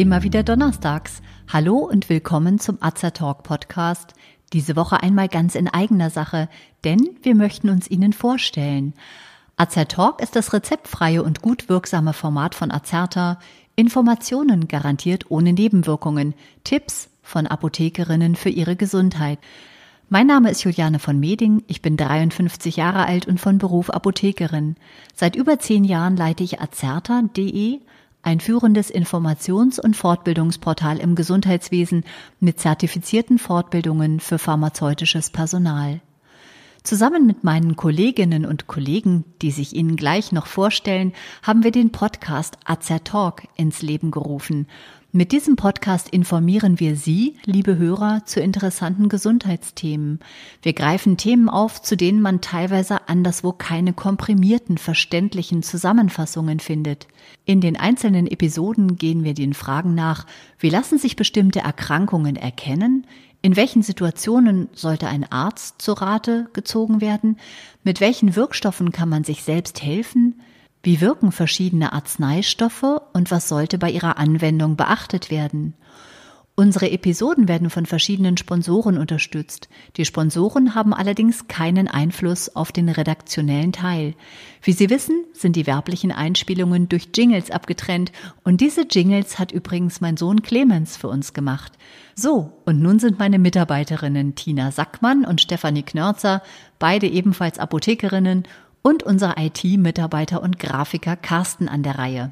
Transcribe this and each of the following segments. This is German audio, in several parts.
Immer wieder donnerstags. Hallo und willkommen zum Azertalk Podcast. Diese Woche einmal ganz in eigener Sache, denn wir möchten uns Ihnen vorstellen. Azertalk ist das rezeptfreie und gut wirksame Format von Azerta. Informationen garantiert ohne Nebenwirkungen. Tipps von Apothekerinnen für ihre Gesundheit. Mein Name ist Juliane von Meding, ich bin 53 Jahre alt und von Beruf Apothekerin. Seit über zehn Jahren leite ich azerta.de, ein führendes Informations- und Fortbildungsportal im Gesundheitswesen mit zertifizierten Fortbildungen für pharmazeutisches Personal. Zusammen mit meinen Kolleginnen und Kollegen, die sich Ihnen gleich noch vorstellen, haben wir den Podcast Azer Talk ins Leben gerufen. Mit diesem Podcast informieren wir Sie, liebe Hörer, zu interessanten Gesundheitsthemen. Wir greifen Themen auf, zu denen man teilweise anderswo keine komprimierten, verständlichen Zusammenfassungen findet. In den einzelnen Episoden gehen wir den Fragen nach, wie lassen sich bestimmte Erkrankungen erkennen, in welchen Situationen sollte ein Arzt zu Rate gezogen werden, mit welchen Wirkstoffen kann man sich selbst helfen, wie wirken verschiedene Arzneistoffe und was sollte bei ihrer Anwendung beachtet werden? Unsere Episoden werden von verschiedenen Sponsoren unterstützt. Die Sponsoren haben allerdings keinen Einfluss auf den redaktionellen Teil. Wie Sie wissen, sind die werblichen Einspielungen durch Jingles abgetrennt und diese Jingles hat übrigens mein Sohn Clemens für uns gemacht. So, und nun sind meine Mitarbeiterinnen Tina Sackmann und Stefanie Knörzer, beide ebenfalls Apothekerinnen und unser IT-Mitarbeiter und Grafiker Carsten an der Reihe.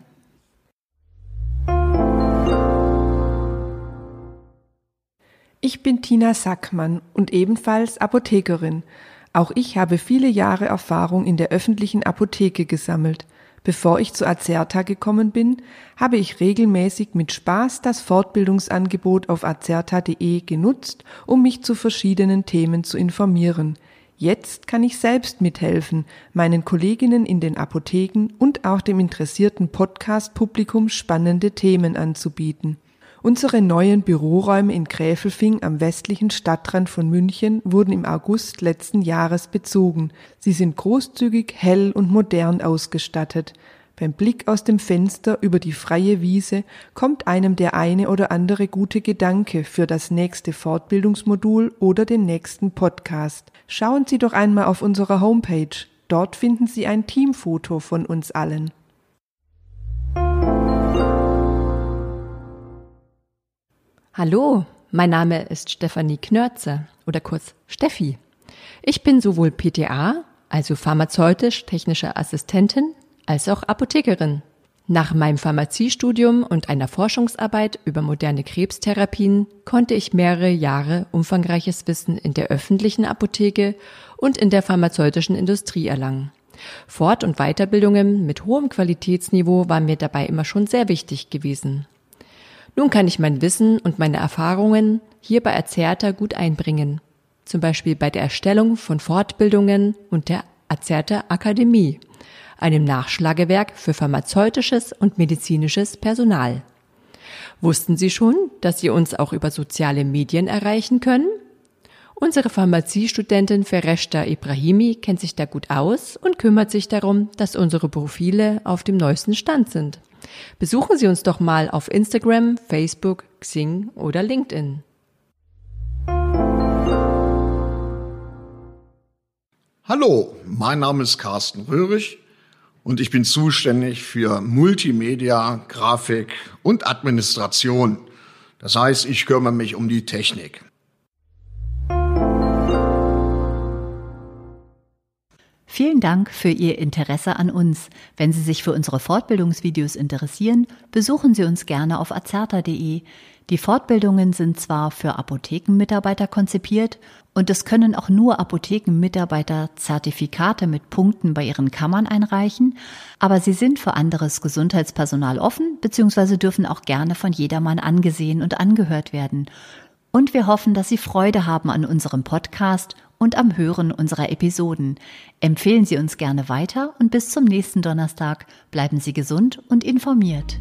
Ich bin Tina Sackmann und ebenfalls Apothekerin. Auch ich habe viele Jahre Erfahrung in der öffentlichen Apotheke gesammelt. Bevor ich zu Azerta gekommen bin, habe ich regelmäßig mit Spaß das Fortbildungsangebot auf azerta.de genutzt, um mich zu verschiedenen Themen zu informieren. Jetzt kann ich selbst mithelfen, meinen Kolleginnen in den Apotheken und auch dem interessierten Podcast-Publikum spannende Themen anzubieten. Unsere neuen Büroräume in Gräfelfing am westlichen Stadtrand von München wurden im August letzten Jahres bezogen. Sie sind großzügig, hell und modern ausgestattet. Beim Blick aus dem Fenster über die freie Wiese kommt einem der eine oder andere gute Gedanke für das nächste Fortbildungsmodul oder den nächsten Podcast. Schauen Sie doch einmal auf unserer Homepage. Dort finden Sie ein Teamfoto von uns allen. Hallo, mein Name ist Stefanie Knörze oder kurz Steffi. Ich bin sowohl PTA, also pharmazeutisch-technische Assistentin, als auch Apothekerin. Nach meinem Pharmaziestudium und einer Forschungsarbeit über moderne Krebstherapien konnte ich mehrere Jahre umfangreiches Wissen in der öffentlichen Apotheke und in der pharmazeutischen Industrie erlangen. Fort- und Weiterbildungen mit hohem Qualitätsniveau waren mir dabei immer schon sehr wichtig gewesen. Nun kann ich mein Wissen und meine Erfahrungen hier bei Azerta gut einbringen, zum Beispiel bei der Erstellung von Fortbildungen und der Azerta Akademie einem Nachschlagewerk für pharmazeutisches und medizinisches Personal. Wussten Sie schon, dass Sie uns auch über soziale Medien erreichen können? Unsere Pharmaziestudentin Fereshta Ibrahimi kennt sich da gut aus und kümmert sich darum, dass unsere Profile auf dem neuesten Stand sind. Besuchen Sie uns doch mal auf Instagram, Facebook, Xing oder LinkedIn. Hallo, mein Name ist Carsten Röhrig und ich bin zuständig für Multimedia, Grafik und Administration. Das heißt, ich kümmere mich um die Technik. Vielen Dank für Ihr Interesse an uns. Wenn Sie sich für unsere Fortbildungsvideos interessieren, besuchen Sie uns gerne auf azerta.de. Die Fortbildungen sind zwar für Apothekenmitarbeiter konzipiert und es können auch nur Apothekenmitarbeiter Zertifikate mit Punkten bei ihren Kammern einreichen, aber sie sind für anderes Gesundheitspersonal offen bzw. dürfen auch gerne von jedermann angesehen und angehört werden. Und wir hoffen, dass Sie Freude haben an unserem Podcast und am Hören unserer Episoden. Empfehlen Sie uns gerne weiter und bis zum nächsten Donnerstag bleiben Sie gesund und informiert.